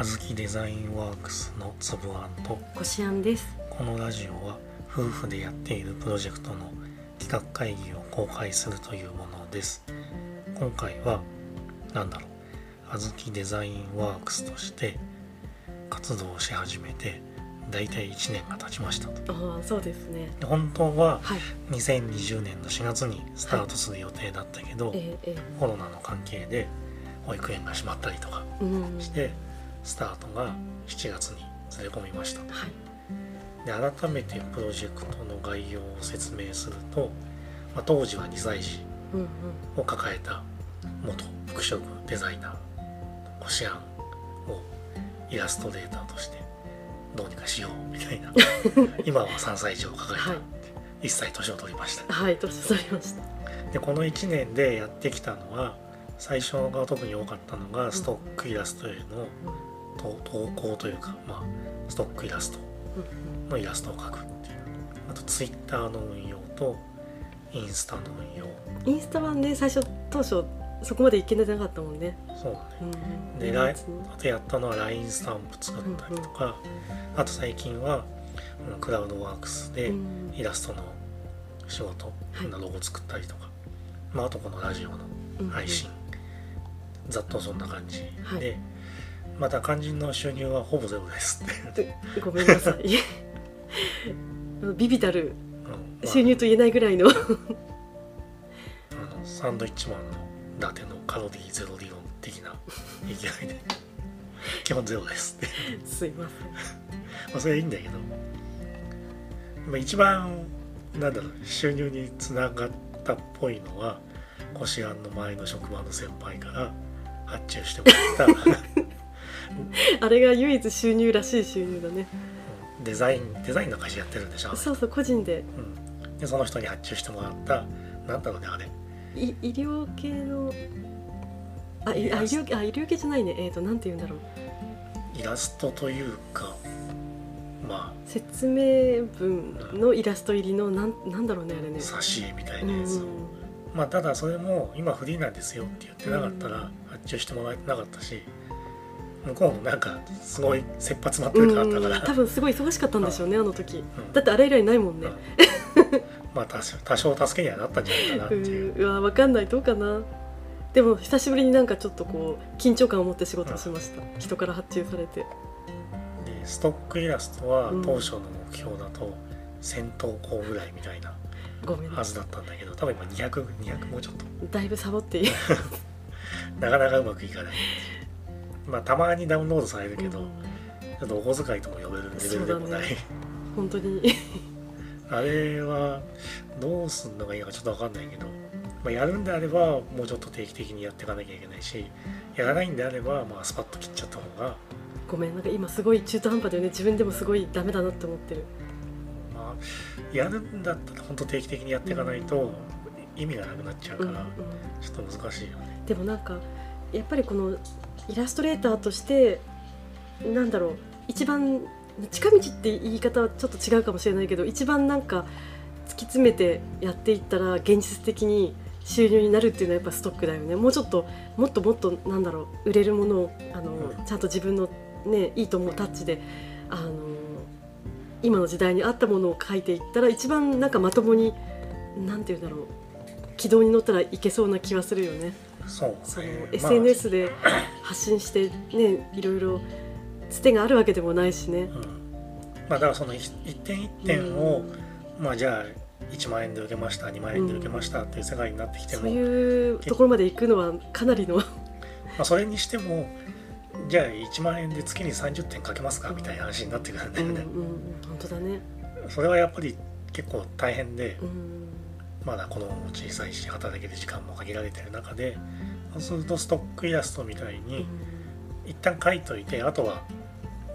あずきデザインワークスのつぶあんとこしあんです。このラジオは夫婦でやっているプロジェクトの企画会議を公開するというものです。今回は何だろう。あずきデザインワークスとして活動し始めて大体1年が経ちましたと。ああそうですね。本当ははい。2020年の4月にスタートする予定だったけど、えええコロナの関係で保育園が閉まったりとかえうんしてスタートが7月にずれ込みました。はい。で改めてプロジェクトの概要を説明すると、まあ、当時は2歳児を抱えた元服飾デザイナーコシアンをイラストレーターとしてどうにかしようみたいな 今は3歳児を抱えた、はい。1歳年を取りました。はい年取りました。でこの1年でやってきたのは最初が特に多かったのがストックイラストへの投投稿というか、まあ、ストックイラストうんうんのイラストを描くっていう。あとツイッターの運用とインスタの運用。インスタはね最初当初そこまでいけてなかったもんね。そうだね。うん。うんでライあとやったのは LINE スタンプ作ったりとか、あと最近はうんクラウドワークスでうん。イラストの仕事、はい。ロゴ作ったりとか、まあ、あとこのラジオのうんうん。配信、ざっとそんな感じ。で、はい。また肝心の収入はほぼゼロです。って、でごめんなさい。ビビたる収入と言えないぐらいの。あのサンドイッチマンの伊達のカロリーゼロ理論的な勢いで。基本ゼロです。ってすいません。まあそれはいいんだけど、まあ、一番なんだろう収入につながったっぽいのはこしあんの前の職場の先輩から発注してもらった。あれが唯一収入らしい収入だね。うんデザインデザインの会社やってるんでしょ、そうそう個人で。うん、でその人に発注してもらった。なんだろうねあれ？い医療系のあいあ医療あ医療系じゃないね。えっ、となんて言うんだろう。イラストというかま説明文のイラスト入りのなんなんだろうねあれね。あ挿絵みたういなやつを、んまあただそれも今フリーなんですよって言ってなかったら発注してもらえてなかったし向こうもなんかすごい切羽詰まってる感あったから、多分すごい忙しかったんでしょうねあの時。うん。だってあれ以来ないもんね。うん。まあ多少多少助けにはなったんじゃないかなってういう、ん。うわわかんない。どうかな。でも久しぶりになんかちょっとこう緊張感を持って仕事をしました。人から発注されて。でストックイラストはうん。当初の目標だと1000投稿ぐらいみたいなごめんはずだったんだけど多分今200200もうちょっと。だいぶサボっている なかなかうまくいかない。まあたまにダウンロードされるけど、うん。ちょっとお小遣いとも呼べるレベルでもない、ね。本当に。あれはどうすんのがいいのかちょっと分かんないけど、まあ、やるんであればもうちょっと定期的にやっていかなきゃいけないしやらないんであれば、まあ、スパッと切っちゃった方が、ごめん。なんか今すごい中途半端だよね。自分でもすごいダメだなって思ってる。まあ、やるんだったら本当定期的にやっていかないと意味がなくなっちゃうから、ちょっと難しいよね。でもなんかやっぱりこのイラストレーターとしてなんだろう一番近道って言い方はちょっと違うかもしれないけど一番なんか突き詰めてやっていったら現実的に収入になるっていうのはやっぱストックだよね。もうちょっともっともっとなんだろう売れるものをあの、うん。ちゃんと自分のねいいと思うタッチであの今の時代に合ったものを書いていったら一番なんかまともになんていうんだろう軌道に乗ったらいけそうな気はするよね。そうそのね SNS で発信してねいろいろつてがあるわけでもないしね。まあ、うんまあ、だからその一一点一点を、まあじゃあ1万円で受けました2万円で受けましたっていう世界になってきても、そういうところまで行くのはかなりのまあ、それにしても じゃあ1万円で月に30点かけますかみたいな話になってくるんだよね。うんうん。本当だね。それはやっぱり結構大変で、うん。まだ子供も小さいし働ける時間も限られてる中でそうするとストックイラストみたいに一旦書いといてあとは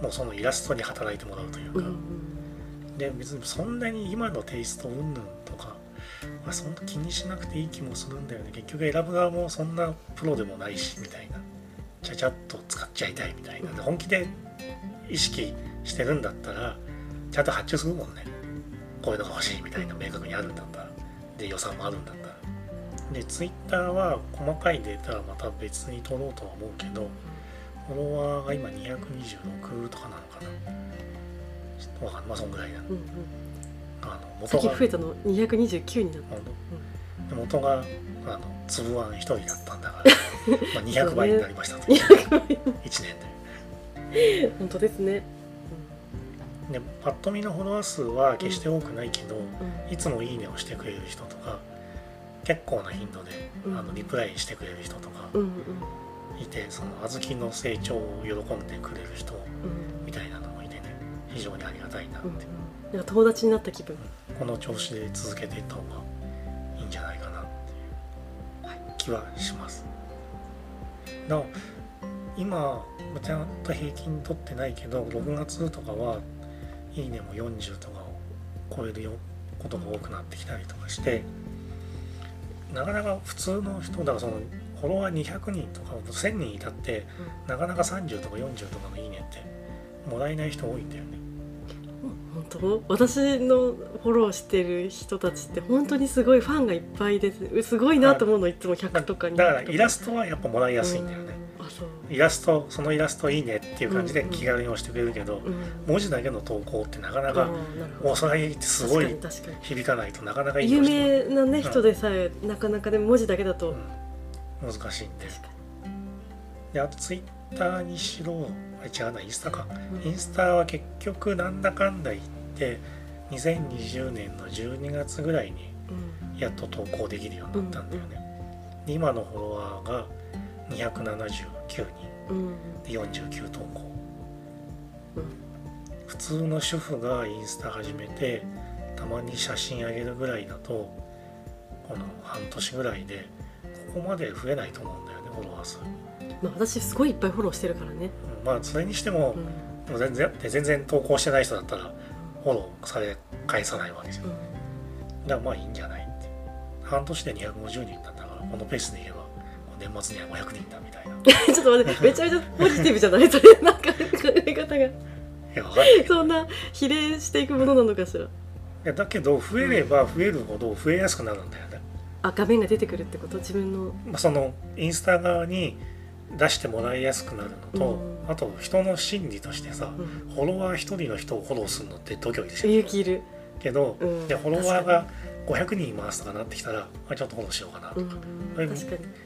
もうそのイラストに働いてもらうというか、うんうん。で別にそんなに今のテイストうんぬんとか、まあ、そんな気にしなくていい気もするんだよね。結局選ぶ側もそんなプロでもないしみたいなちゃちゃっと使っちゃいたいみたいな。で本気で意識してるんだったらちゃんと発注するもんね。こういうのが欲しいみたいな明確にあるんだったら。で予算もあるんだったら。でツイッターは細かいデータはまた別に取ろうとは思うけどフォロワーが今226とかなのかな。ちょっとわかんない。まあそんぐらいだうんうん。あの元が。き増えたの229になっほんとで元があの粒あん一人だったんだから、まあ、200倍になりましたと、た1 200年倍本当ですね。ででパッと見のフォロワー数は決して多くないけど、うん。いつも「いいね」をしてくれる人とか結構な頻度でうん。あのリプライしてくれる人とかうんうん。いてその小豆の成長を喜んでくれる人うん。みたいなのもいてね。非常にありがたいなって、うんうん。なんか友達になった気分。この調子で続けていった方がいいんじゃないかなっていう気はします。なお今ちゃんと平均取ってないけど6月とかはいいねも40とかを超えるよことが多くなってきたりとかしてなかなか普通の人だからそのフォロワー200人とか1000人いたってなかなか30とか40とかのいいねってもらえない人多いんだよね。本当？私のフォローしてる人たちって本当にすごいファンがいっぱいですすごいなと思うのいつも100とかに。だからイラストはやっぱもらいやすいんだよね。うん。あそう。イラストそのイラストいいねっていう感じでうんうん気軽に押してくれるけど、うん。文字だけの投稿ってなかなかあーなるほど。もうそれってすごい響かないとなかなかいい有名なね人でさえなかなかでも文字だけだと、うん。難しいんで。であとツイッターにしろあ違うなインスタか。にインスタは結局なんだかんだ言って2020年の12月ぐらいにうんやっと投稿できるようになったんだよね、で今のフォロワーが279人で49投稿。うん。普通の主婦がインスタ始めてたまに写真あげるぐらいだとこの半年ぐらいでここまで増えないと思うんだよねフォロワー数、まあ、私すごいいっぱいフォローしてるからね、うん。まあそれにしてもう、ん。全然で全然投稿してない人だったらフォローされ返さないわけじゃん。だからまあいいんじゃないって。半年で250人だったからこのペースでいけば年末には500人だみたいな。う んちょっと待ってめちゃめちゃポジティブじゃない？それなんか考え方が。そんな比例していくものなのかしら？いやだけど増えれば増えるほど増えやすくなるんだよね、あ画面が出てくるってこと？自分の。まあ、そのインスタ側に出してもらいやすくなるのと、うん。あと人の心理としてさうん。フォロワー一人の人をフォローするのって度胸でしょ勇気いる、けど、うん、でフォロワーが500人いますとかなってきたらあちょっとフォローしようかなとうん。か、確かに。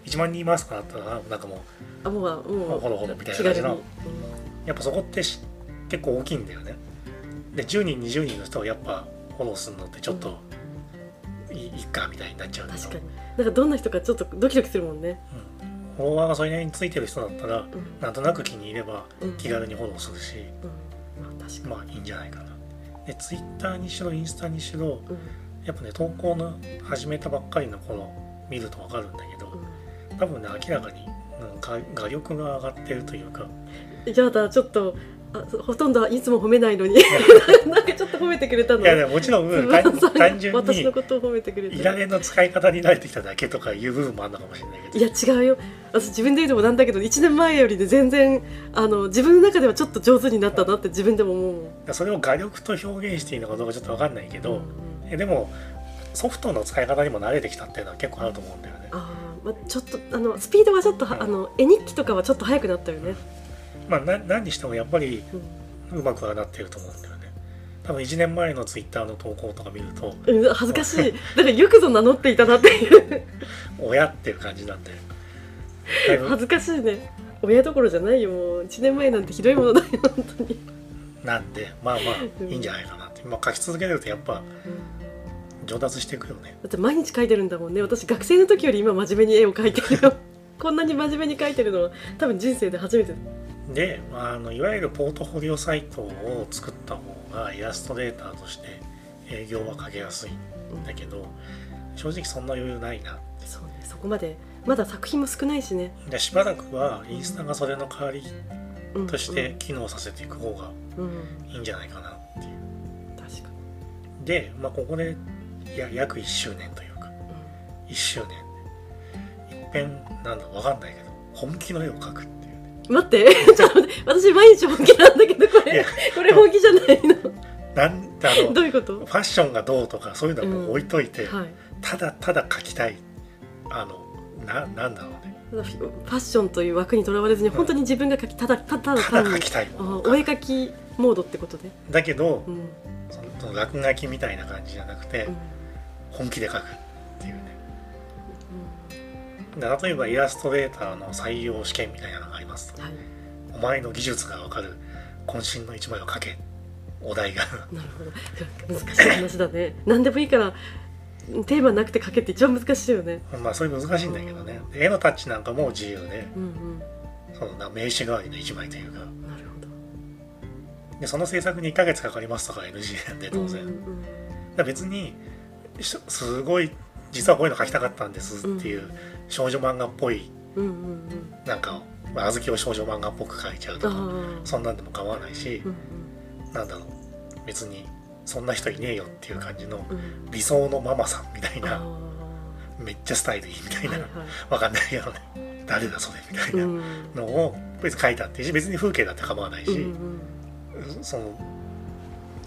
1万人いますとかなったらなんかもうあもうもうフォローフォローみたいな感じのやっぱそこってし結構大きいんだよね。で10人20人の人をやっぱフォローするのってちょっといいかみたいになっちゃうけど。確かに。なんかどんな人かちょっとドキドキするもんね、うんフォロワーがそれなりについてる人だったらうん。なんとなく気に入ればうん。気軽にフォローするし、うん。まあいいんじゃないかな。でツイッターにしろインスタにしろうん。やっぱね投稿の始めたばっかりの頃見ると分かるんだけど多分ね明らかに、うん、画画力が上がってるというか。うん、やだちょっとあほとんどいつも褒めないのに。なんかちょっと褒めてくれたの。いやでももちろんつぶ単さん。が単純私にのことを褒めてくれていられの使い方に慣れてきただけとかいう部分もあるのかもしれないけど。いや違うよ。私自分で言うのもなんだけど1年前よりで全然あの自分の中ではちょっと上手になったなって自分でも思うそれを画力と表現していいのかどうかちょっと分かんないけど、うん。えでもソフトの使い方にも慣れてきたっていうのは結構あると思うんだよね。あー、まあ、ちょっとあのスピードがちょっとはあの絵日記とかはちょっと速くなったよね、まあ、な何にしてもやっぱりうんうまくはなってると思うんだよね。多分1年前のツイッターの投稿とか見るとうん、恥ずかしい。だからよくぞ名乗っていたなっていう。親っていう感じなんで。恥ずかしいね。親どころじゃないよもう。1年前なんてひどいものだよ本当に、なんでまあまあいいんじゃないかなって、まあ、書き続けるとやっぱ上達していくよね。だって毎日描いてるんだもんね。私学生の時より今真面目に絵を描いてるよ。こんなに真面目に描いてるのは多分人生で初めてで、まあ、あのいわゆるポートフォリオサイトを作った方がイラストレーターとして営業はかけやすいんだけど正直そんな余裕ないな。そうね。そこまでまだ作品も少ないしね、でしばらくはインスタがそれの代わりうん、として機能させていく方がうん、うん。いいんじゃないかなっていう。確かで、まあ、ここでや約1周年というかに、1周年。でいっぺんなんだわかんないけど本気の絵を描くって待って。ちょっと待って。私毎日本気なんだけどこれ。これ本気じゃないの。なんあのどういうこと？ファッションがどうとかそういうのはもう置いといて、はい。ただただ描きたい。あのななんだろうね。ファッションという枠にとらわれずに本当に自分が描きただただ単に。お絵描きモードってことで、だけどうん。その落書きみたいな感じじゃなくてうん。本気で書く例えばイラストレーターの採用試験みたいなのがありますとはい、お前の技術が分かる渾身の一枚を書け。お題が。なるほど。難しい話だね。何でもいいからテーマなくて描けって一番難しいよね。まあそれ難しいんだけどね。で絵のタッチなんかも自由でうんうん。そのな名刺代わりの一枚というか。なるでその制作に1ヶ月かかりますとか NG なんでほど当然、うんうんら別にしすごい実はこういうの書きたかったんですっていう少女漫画っぽいうんうんうん。なんかまあ小豆を少女漫画っぽく書いちゃうとかそんなんでも構わないしうんなんだろう。別にそんな人いねえよっていう感じの理想のママさんみたいあなめっちゃスタイルいいみたいな、はいはわかんないけどね。誰だそれみたいなん。のを別に書いたっていいし別に風景だって構わないし、うんうん。その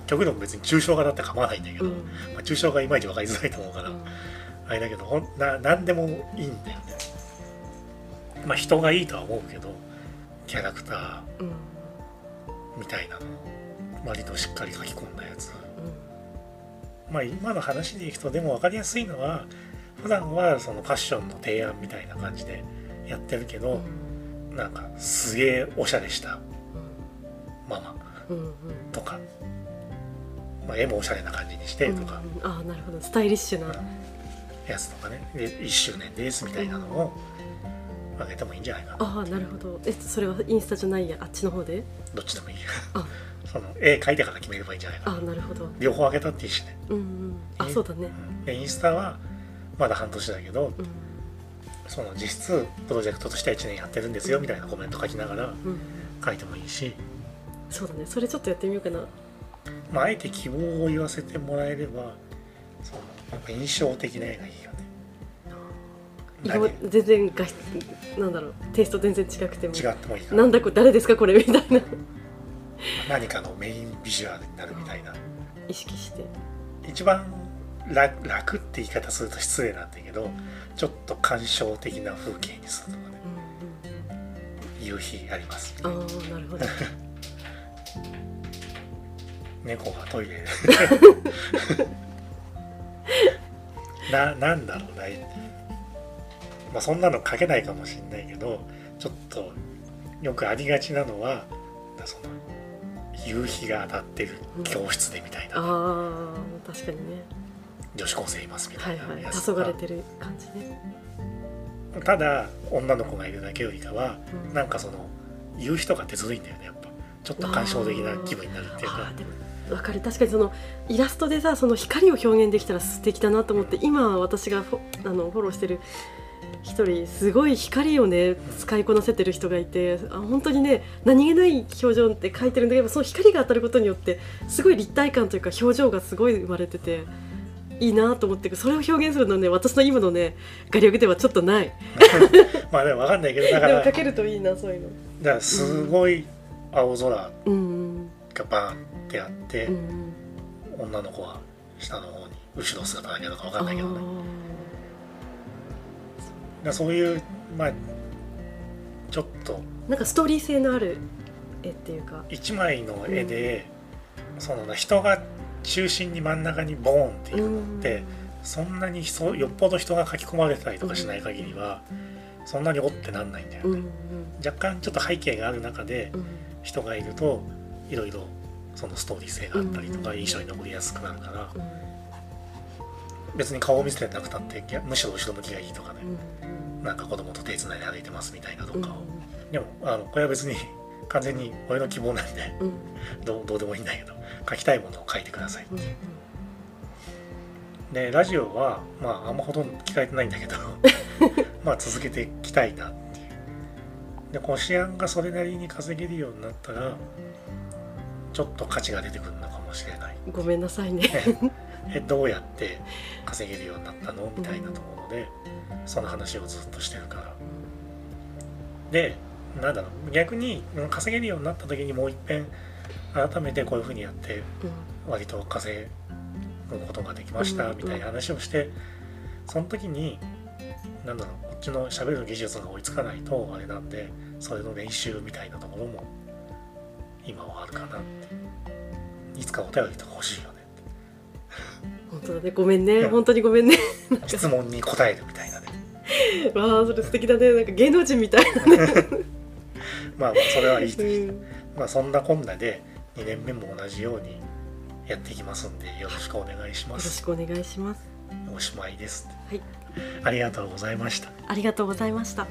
極論別に抽象画だって構わないんだけど、うん。まあ、抽象画いまいち分かりづらいと思うから、あれだけどほんな何でもいいんだよね。まあ人がいいとは思うけどキャラクタうんうん。ーみたいなの割としっかり書き込んだやつ。まあ今の話でいくとでも分かりやすいのは普段はそのファッションの提案みたいな感じでやってるけうん。ど、なんかすげえおしゃれしたママうんうん。とか、まあ、絵もおしゃれな感じにしてうんとか、うんああなるほど。スタイリッシュなやつとかね。で1周年ですみたいなのをあげてもいいんじゃないかな。ああなるほど。えそれはインスタじゃないや。あっちの方で？どっちでもいい。あ。その絵描いてから決めればいいんじゃないかあななるほど。両方あげたっていいしね、うんうんあそうだね。うん。でインスタはまだ半年だけどうん。その実質プロジェクトとしては1年やってるんですよみたいなコメント書きながらうん。書いてもいいし、そうだね。それちょっとやってみようかな。まあ、あえて希望を言わせてもらえればそのやっぱ印象的な絵がいいよね。色全然がなんだろうテイスト全然違くても。何違ってもいいからなんだこれ誰ですかこれみたいな。何かのメインビジュアルになるみたいな。意識して。一番楽楽って言い方すると失礼なんだけどちょっと感傷的な風景にするとかね。うん夕日あります。うんああなるほど。猫がトイレで ななんだろうな。まあそんなの書けないかもしれないけどちょっとよくありがちなのはその夕日が当たってる教室でみたいな、ああ確かにね。女子高生いますみたはいいはい。なやつ黄昏れてる感じね。ただ女の子がいるだけよりかは、うん。なんかその夕日とかってずるいんだよねやっぱ。ちょっと感傷的な気分になるっていうかわかる。確かにそのイラストでさその光を表現できたら素敵だなと思って今私がフォあのフォローしてる一人すごい光をね使いこなせてる人がいてあ本当にね何気ない表情って書いてるんだけどその光が当たることによってすごい立体感というか表情がすごい生まれてていいなと思ってそれを表現するのね私の今のね画力ではちょっとない。まあでも分かんないけどだかでもら描けるといいなそういうの。だからすごい青空。うんがバーンってあって、うんうん。女の子は下の方に後ろ姿だけどか分あかんないけどね。だそういうまあちょっと。なんかストーリー性のある絵っていうか。一枚の絵で、その人が中心に真ん中にボーンっていうのって、そんなに人よっぽど人が書き込まれてたりとかしない限りは、そんなにおってなんないんだよね、うんうん。若干ちょっと背景がある中でうん。人がいるといろいろそのストーリー性があったりとかうん印象に残りやすくなるから。うん。別に顔を見せてなくたってむしろ後ろ向きがいいとかね。うんなんか子供と手つないで歩いてますみたいなとうんかをでもあのこれは別に完全に俺の希望なんでうん。どうどうでもいいんだけど書きたいものを書いてくださいうんでラジオはまああんまほとんど聞かれてないんだけど まあ続けていきたいなっていう。でこしあんがそれなりに稼げるようになったらちょっと価値が出てくるのかもしれない。ごめんなさいね。えどうやって稼げるようになったの？みたいなところでその話をずっとしてるから。でなんだろう。逆にうん稼げるようになった時にもう一遍改めてこういうふうにやって割と稼ぐことができましたうんみたいな話をしてその時になんだろう。ちの喋る技術が追いつかないとあれなんでそれの練習みたいなところも今はあるかなって。いつかお便りとか欲しいよね本当だね。ごめんね。うん。本当にごめんね。質問に答えるみたいなね。わあそれ素敵だね。なんか芸能人みたいなね、まあまあそれはいいとして、うん、まあそんなこんなで2年目も同じようにやっていきますんでよろしくお願いしよろますしくお願いします。おしまいですはい。ありがとうございました。ありがとうございました